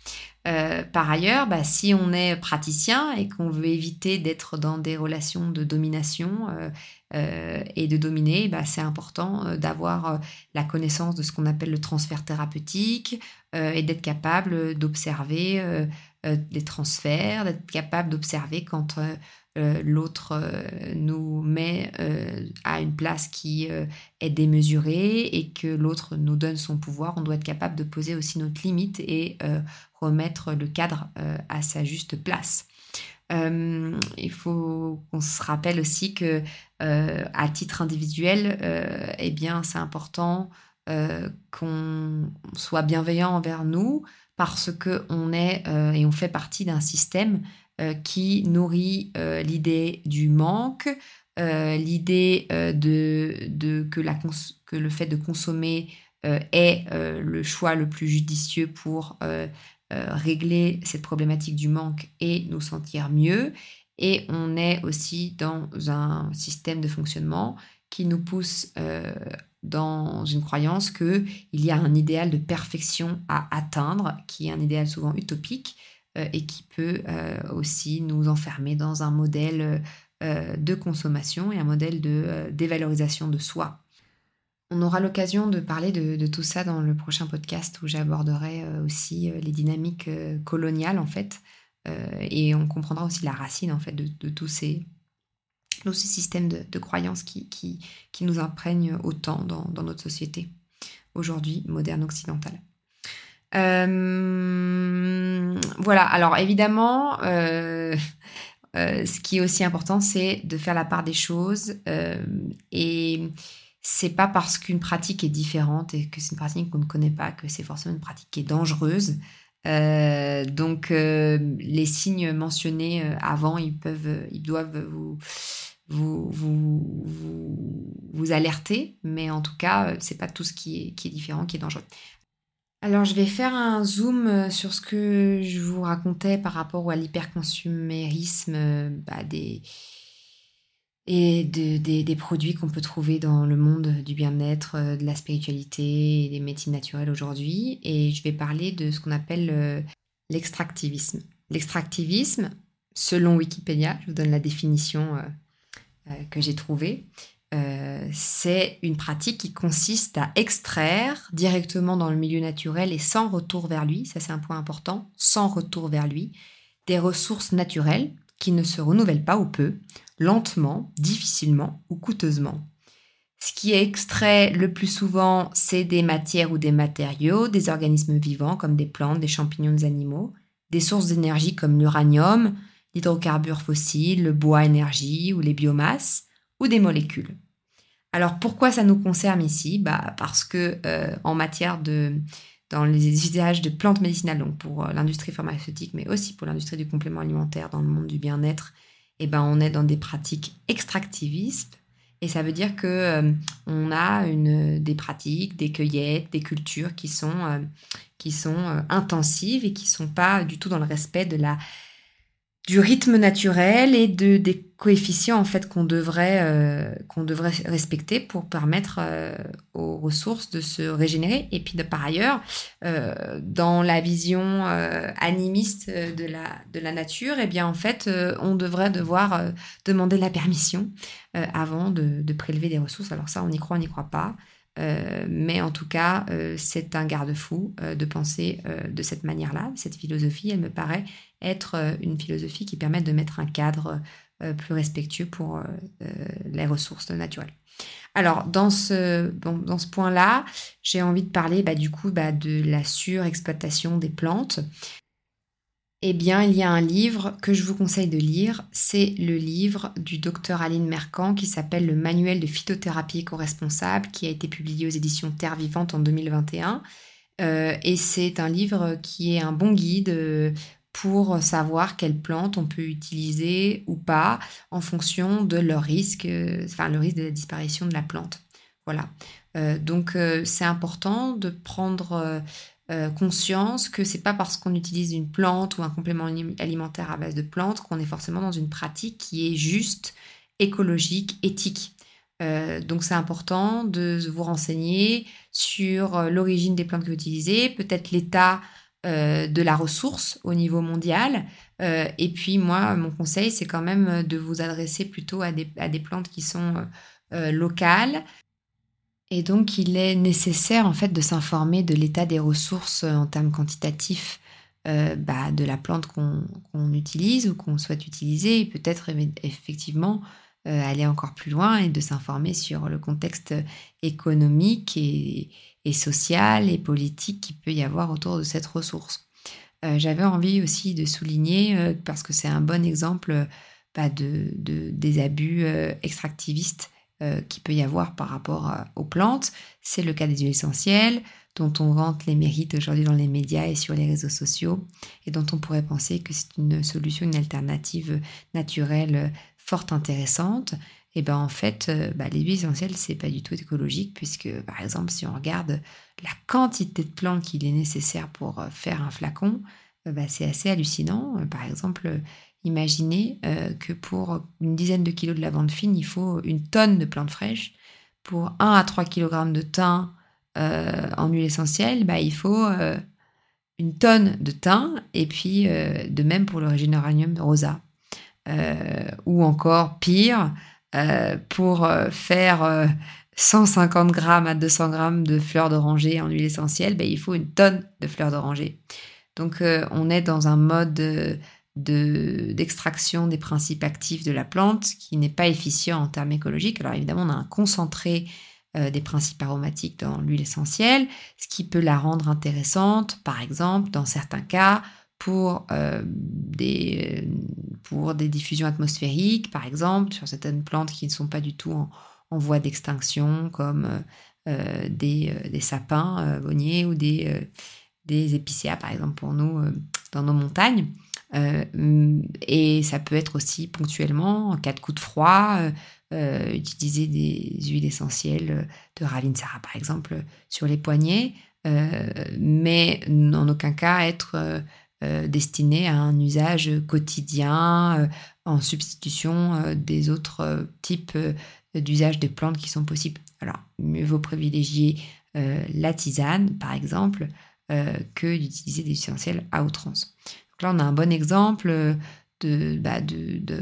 Speaker 1: Euh, par ailleurs, bah, si on est praticien et qu'on veut éviter d'être dans des relations de domination euh, euh, et de dominer, bah, c'est important d'avoir la connaissance de ce qu'on appelle le transfert thérapeutique et d'être capable d'observer les transferts, d'être capable d'observer quand l'autre nous met à une place qui est démesurée et que l'autre nous donne son pouvoir, on doit être capable de poser aussi notre limite et remettre le cadre à sa juste place. il faut qu'on se rappelle aussi que à titre individuel, eh bien, c'est important qu'on soit bienveillant envers nous parce que on est et on fait partie d'un système euh, qui nourrit euh, l'idée du manque, euh, l'idée de, que, la que, le fait de consommer est le choix le plus judicieux pour régler cette problématique du manque et nous sentir mieux. Et on est aussi dans un système de fonctionnement qui nous pousse dans une croyance qu'il y a un idéal de perfection à atteindre, qui est un idéal souvent utopique, euh, et qui peut euh, aussi nous enfermer dans un modèle euh, de consommation et un modèle de dévalorisation de soi. On aura l'occasion de parler de, tout ça dans le prochain podcast où j'aborderai aussi les dynamiques coloniales en fait et on comprendra aussi la racine en fait de, tous ces tous ces systèmes de, croyances qui, qui, nous imprègnent autant dans, dans notre société aujourd'hui moderne occidentale. Euh, voilà, alors évidemment, euh, euh, ce qui est aussi important, c'est de faire la part des choses. et c'est pas parce qu'une pratique est différente et que c'est une pratique qu'on ne connaît pas que c'est forcément une pratique qui est dangereuse. donc les signes mentionnés avant, ils peuvent, ils doivent vous vous, vous, vous, alerter, mais en tout cas, c'est pas tout ce qui est, qui est différent qui est dangereux. Alors, je vais faire un zoom euh, sur ce que je vous racontais par rapport à l'hyperconsumérisme euh, bah, des, et des, produits qu'on peut trouver dans le monde du bien-être, euh, de la spiritualité et des médecines naturelles aujourd'hui. Et je vais parler de ce qu'on appelle l'extractivisme. L'extractivisme, selon Wikipédia, je vous donne la définition que j'ai trouvée, euh, c'est une pratique qui consiste à extraire directement dans le milieu naturel et sans retour vers lui, ça c'est un point important, sans retour vers lui, des ressources naturelles qui ne se renouvellent pas ou peu, lentement, difficilement ou coûteusement. Ce qui est extrait le plus souvent, c'est des matières ou des matériaux, des organismes vivants comme des plantes, des champignons, des animaux, des sources d'énergie comme l'uranium, l'hydrocarbure fossile, le bois énergie ou les biomasses, ou des molécules. Alors pourquoi ça nous concerne ici? Bah, Parce que euh, en matière de dans les usages de plantes médicinales, donc pour euh, l'industrie pharmaceutique, mais aussi pour l'industrie du complément alimentaire dans le monde du bien-être, eh ben, on est dans des pratiques extractivistes. Et ça veut dire que euh, on a une, des pratiques, des cueillettes, des cultures qui sont, euh, qui sont euh, intensives et qui ne sont pas du tout dans le respect de la du rythme naturel et de, des coefficients en fait qu'on devrait, euh, qu'on devrait respecter pour permettre euh, aux ressources de se régénérer. Et puis de par ailleurs, euh, dans la vision animiste de la, de la nature, eh bien en fait, on devrait devoir demander la permission avant de, de, prélever des ressources. Alors ça, on y croit, on n'y croit pas. mais en tout cas, c'est un garde-fou de penser de cette manière-là. Cette philosophie, elle me paraît être euh, une philosophie qui permette de mettre un cadre euh, plus respectueux pour euh, les ressources naturelles. Alors, dans ce, dans ce point-là, j'ai envie de parler bah, du coup bah, de la surexploitation des plantes. Eh bien, il y a un livre que je vous conseille de lire. C'est le livre du docteur Aline Mercant qui s'appelle Le Manuel de phytothérapie éco-responsable qui a été publié aux éditions Terre Vivante en 2021. et c'est un livre qui est un bon guide pour savoir quelles plantes on peut utiliser ou pas en fonction de leur risque, euh, enfin le risque de la disparition de la plante. Voilà. Euh, donc euh, c'est important de prendre conscience que c'est pas parce qu'on utilise une plante ou un complément alimentaire à base de plantes qu'on est forcément dans une pratique qui est juste, écologique, éthique. donc c'est important de vous renseigner sur l'origine des plantes que vous utilisez, peut-être l'état euh, de la ressource au niveau mondial. Euh, et puis moi, mon conseil, c'est quand même de vous adresser plutôt à des, plantes qui sont euh, locales. Et donc, il est nécessaire en fait de s'informer de l'état des ressources en termes quantitatifs bah, de la plante qu'on utilise ou qu'on souhaite utiliser, et peut-être effectivement aller encore plus loin et de s'informer sur le contexte économique et, et sociale et politique qu'il peut y avoir autour de cette ressource. Euh, j'avais envie aussi de souligner, euh, parce que c'est un bon exemple bah, de, des abus extractivistes qu'il peut y avoir par rapport aux plantes, c'est le cas des huiles essentielles, dont on vante les mérites aujourd'hui dans les médias et sur les réseaux sociaux, et dont on pourrait penser que c'est une solution, une alternative naturelle fort intéressante et ben en fait, euh, bah, les huiles essentielles, c'est pas du tout écologique, puisque par exemple, si on regarde la quantité de plantes qu'il est nécessaire pour euh, faire un flacon, euh, bah, c'est assez hallucinant. Par exemple, imaginez que pour une dizaine de kilos de lavande fine, il faut une tonne de plantes fraîches. Pour 1 à 3 kg de thym en huile essentielle, bah, il faut une tonne de thym, et puis de même pour le régénéranium rosa. ou encore pire, euh, pour euh, faire 150 euh, grammes à 200 grammes de fleurs d'oranger en huile essentielle, ben, il faut une tonne de fleurs d'oranger. Donc on est dans un mode d'extraction des principes actifs de la plante qui n'est pas efficient en termes écologiques. Alors évidemment, on a un concentré des principes aromatiques dans l'huile essentielle, ce qui peut la rendre intéressante, par exemple, dans certains cas, pour, des, pour des diffusions atmosphériques, par exemple, sur certaines plantes qui ne sont pas du tout en, voie d'extinction, comme euh, des, euh, des, sapins bonniers ou des, des épicéas, par exemple, pour nous, dans nos montagnes. et ça peut être aussi ponctuellement, en cas de coup de froid, utiliser des huiles essentielles de Ravinsara, par exemple, sur les poignets, mais en aucun cas être euh, destiné à un usage quotidien euh, en substitution euh, des autres types d'usage des plantes qui sont possibles. Alors, mieux vaut privilégier la tisane, par exemple, que d'utiliser des essentiels à outrance. Là, on a un bon exemple de, bah,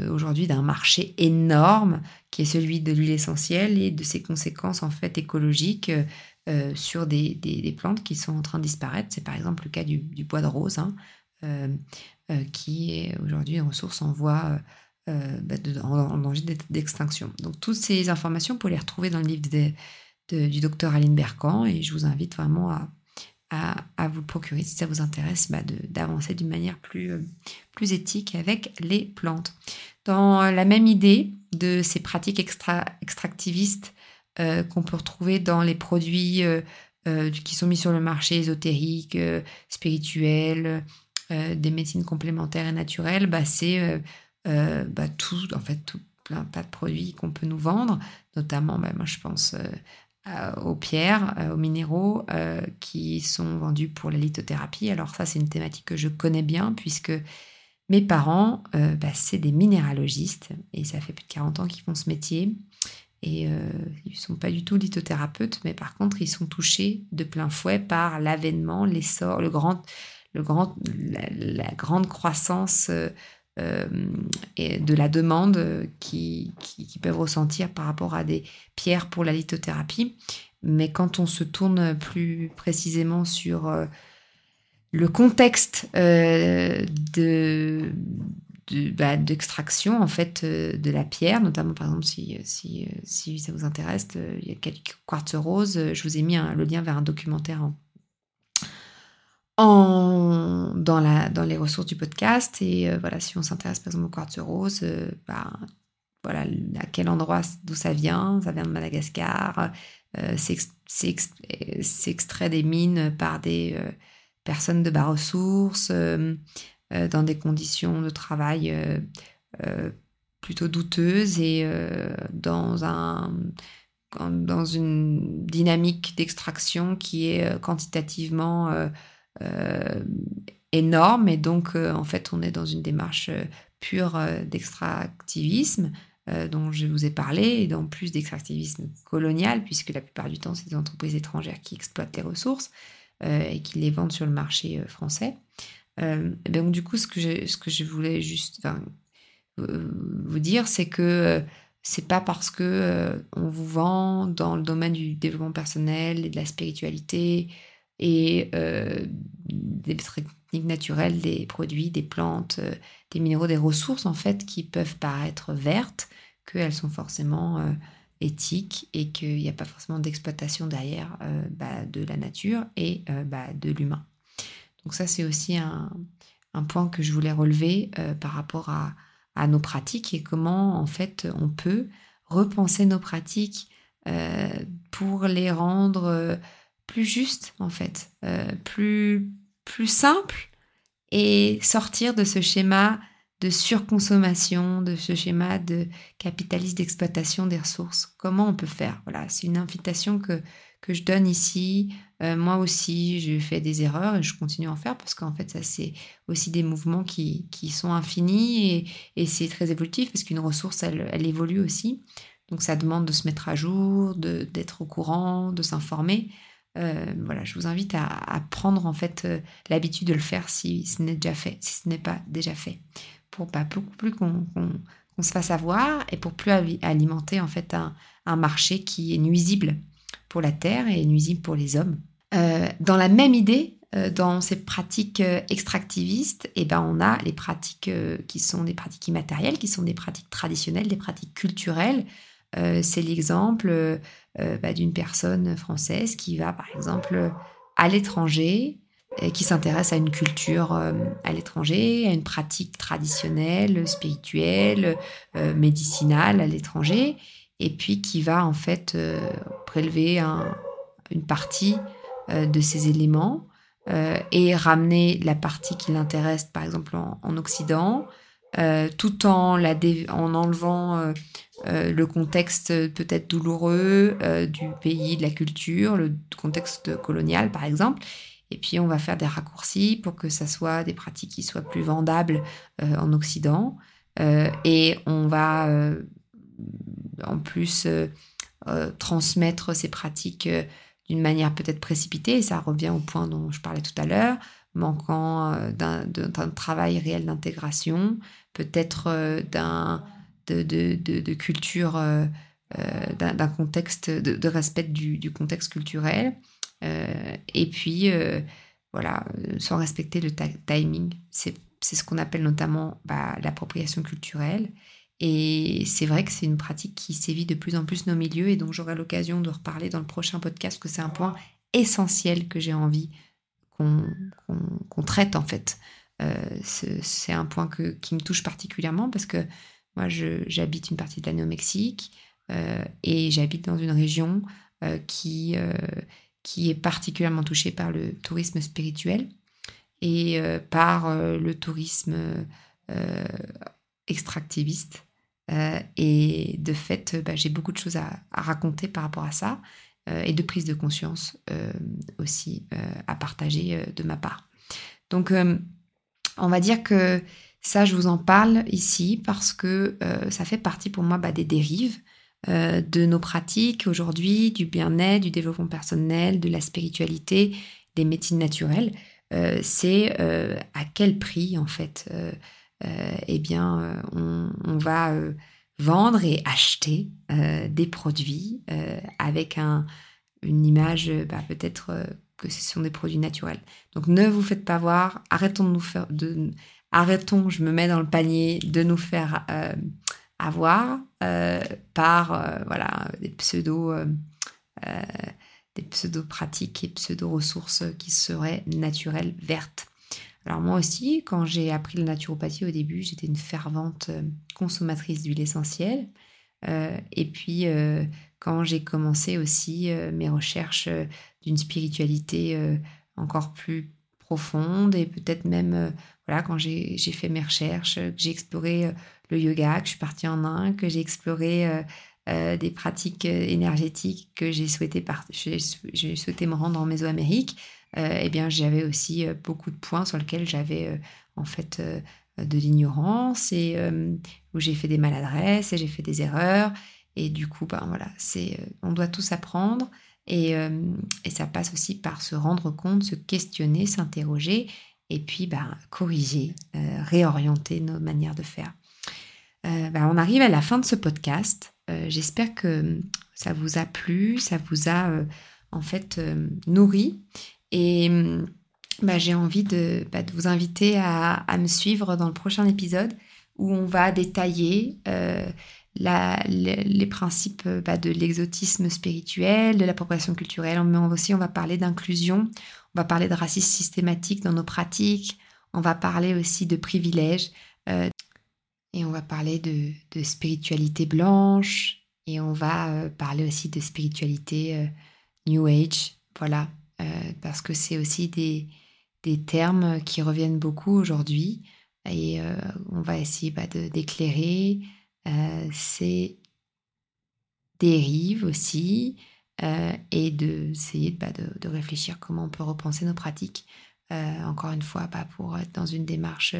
Speaker 1: aujourd'hui d'un marché énorme qui est celui de l'huile essentielle et de ses conséquences en fait écologiques sur des, plantes qui sont en train de disparaître. C'est par exemple le cas du, bois de rose. Hein. Euh, euh, qui est aujourd'hui une ressource en voie bah, en, danger d'extinction. Donc toutes ces informations, pour les retrouver dans le livre du docteur Aline Bercan et je vous invite vraiment à, à, vous procurer si ça vous intéresse bah, d'avancer d'une manière plus, euh, plus éthique avec les plantes. Dans la même idée de ces pratiques extra, extractivistes euh, qu'on peut retrouver dans les produits euh, qui sont mis sur le marché ésotériques, spirituels, des médecines complémentaires et naturelles, bah, c'est bah, tout, en fait, tout plein pas de produits qu'on peut nous vendre, notamment, bah, moi je pense euh, aux pierres, euh, aux minéraux euh, qui sont vendus pour la lithothérapie. Alors ça, c'est une thématique que je connais bien puisque mes parents, c'est des minéralogistes et ça fait plus de 40 ans qu'ils font ce métier. Et ils ne sont pas du tout lithothérapeutes, mais par contre, ils sont touchés de plein fouet par l'avènement, l'essor, le grand, la, grande croissance euh, et de la demande qui, qui, peuvent ressentir par rapport à des pierres pour la lithothérapie. Mais quand on se tourne plus précisément sur euh, le contexte euh, de bah, d'extraction en fait de la pierre, notamment par exemple si, si ça vous intéresse, il y a quelques quartz roses, je vous ai mis le lien vers un documentaire en, dans, les ressources du podcast. Et euh, voilà, si on s'intéresse par exemple au quartz rose, euh, bah, voilà, à quel endroit, d'où ça vient? Ça vient de Madagascar. Euh, c'est extrait des mines par des personnes de bas ressources, dans des conditions de travail plutôt douteuses et dans un dans une dynamique d'extraction qui est quantitativement euh, énorme. Et donc, euh, en fait, on est dans une démarche euh, pure d'extractivisme dont je vous ai parlé, et en plus d'extractivisme colonial, puisque la plupart du temps, c'est des entreprises étrangères qui exploitent les ressources et qui les vendent sur le marché français. donc, du coup, ce que je, ce que je voulais juste vous dire, c'est que c'est pas parce que on vous vend dans le domaine du développement personnel et de la spiritualité et euh, des techniques naturelles, des produits, des plantes, euh, des minéraux, des ressources en fait qui peuvent paraître vertes, qu'elles sont forcément euh, éthiques et qu'il n'y a pas forcément d'exploitation derrière bah, de la nature et bah, de l'humain. Donc ça c'est aussi un, point que je voulais relever par rapport à, à, nos pratiques et comment en fait on peut repenser nos pratiques pour les rendre plus juste en fait, euh, plus, plus simple et sortir de ce schéma de surconsommation, de ce schéma de capitaliste d'exploitation des ressources. Comment on peut faire? Voilà, c'est une invitation que, que je donne ici. Euh, moi aussi, j'ai fait des erreurs et je continue à en faire parce qu'en fait, ça, c'est aussi des mouvements qui, qui sont infinis et, et c'est très évolutif parce qu'une ressource, elle, elle, évolue aussi. Donc, ça demande de se mettre à jour, d'être au courant, de s'informer. Euh, voilà, je vous invite à, prendre en fait euh, l'habitude de le faire si ce n'est déjà fait, si ce n'est pas déjà fait, pour pas beaucoup plus qu'on se fasse avoir et pour plus alimenter en fait un, marché qui est nuisible pour la terre et nuisible pour les hommes. Euh, dans la même idée, dans ces pratiques extractivistes, eh ben on a les pratiques qui sont des pratiques immatérielles, qui sont des pratiques traditionnelles, des pratiques culturelles. C'est l'exemple euh, bah, d'une personne française qui va, par exemple, à l'étranger, qui s'intéresse à une culture euh, à l'étranger, à une pratique traditionnelle, spirituelle, euh, médicinale à l'étranger, et puis qui va en fait prélever une partie de ces éléments et ramener la partie qui l'intéresse, par exemple en Occident, euh, tout en, enlevant euh, euh, le contexte peut-être douloureux du pays, de la culture, le contexte colonial par exemple. Et puis on va faire des raccourcis pour que ça soit des pratiques qui soient plus vendables en Occident. et on va en plus transmettre ces pratiques d'une manière peut-être précipitée. Et ça revient au point dont je parlais tout à l'heure manquant d'un travail réel d'intégration, peut-être euh, d'un de, de, de, culture, euh, euh, d'un contexte, de, respect du, du, contexte culturel. et puis, voilà, sans respecter le timing. C'est ce qu'on appelle notamment bah, l'appropriation culturelle. Et c'est vrai que c'est une pratique qui sévit de plus en plus nos milieux et dont j'aurai l'occasion de reparler dans le prochain podcast, que c'est un point essentiel que j'ai envie qu'on traite en fait. Euh, c'est un point qui me touche particulièrement parce que moi j'habite une partie de l'année au Mexique euh, et j'habite dans une région euh, qui, est particulièrement touchée par le tourisme spirituel et par le tourisme extractiviste. et de fait, bah, j'ai beaucoup de choses à, raconter par rapport à ça. Et de prise de conscience aussi à partager de ma part. Donc, on va dire que ça, je vous en parle ici parce que ça fait partie pour moi bah, des dérives de nos pratiques aujourd'hui, du bien-être, du développement personnel, de la spiritualité, des médecines naturelles. c'est à quel prix, en fait, eh bien, on, va vendre et acheter euh, des produits euh, avec un, une image bah, peut-être euh, que ce sont des produits naturels. Donc ne vous faites pas voir, arrêtons de nous faire, de, arrêtons, je me mets dans le panier, de nous faire avoir par voilà des pseudo des pseudo pratiques et pseudo ressources qui seraient naturelles, vertes. Alors moi aussi, quand j'ai appris la naturopathie au début, j'étais une fervente euh, consommatrice d'huile essentielle. Euh, et puis, euh, quand j'ai commencé aussi mes recherches d'une spiritualité encore plus profonde et peut-être même, voilà, quand j'ai fait mes recherches, que j'ai exploré le yoga, que je suis partie en Inde, que j'ai exploré des pratiques énergétiques, que j'ai souhaité, me rendre en Mésoamérique, euh, eh bien j'avais aussi euh, beaucoup de points sur lesquels j'avais euh, en fait de l'ignorance et où j'ai fait des maladresses et j'ai fait des erreurs. Et du coup ben voilà c'est on doit tous apprendre et, et, ça passe aussi par se rendre compte se questionner s'interroger et puis ben, corriger réorienter nos manières de faire. Ben, on arrive à la fin de ce podcast. J'espère que ça vous a plu ça vous a en fait nourri. Et bah, j'ai envie de, vous inviter à, me suivre dans le prochain épisode où on va détailler euh, la, les, principes bah, de l'exotisme spirituel, de l'appropriation culturelle, mais aussi on va parler d'inclusion, on va parler de racisme systématique dans nos pratiques, on va parler aussi de privilèges, euh, et on va parler de, spiritualité blanche, et on va euh, parler aussi de spiritualité New Age. Voilà, euh, parce que c'est aussi des, des, termes qui reviennent beaucoup aujourd'hui et euh, on va essayer bah, d'éclairer euh, ces dérives aussi et d'essayer de, bah, de, de, réfléchir comment on peut repenser nos pratiques. encore une fois, bah, pour être dans une démarche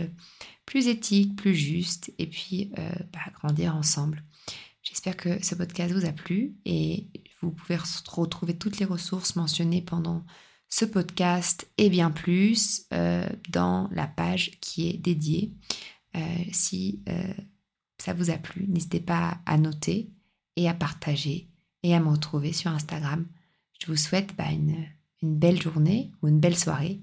Speaker 1: plus éthique, plus juste, et puis bah, grandir ensemble. J'espère que ce podcast vous a plu et vous pouvez retrouver toutes les ressources mentionnées pendant ce podcast et bien plus euh, dans la page qui est dédiée. Euh, si euh, ça vous a plu, n'hésitez pas à noter et à partager et à me retrouver sur Instagram. Je vous souhaite bah, une, une belle journée ou une belle soirée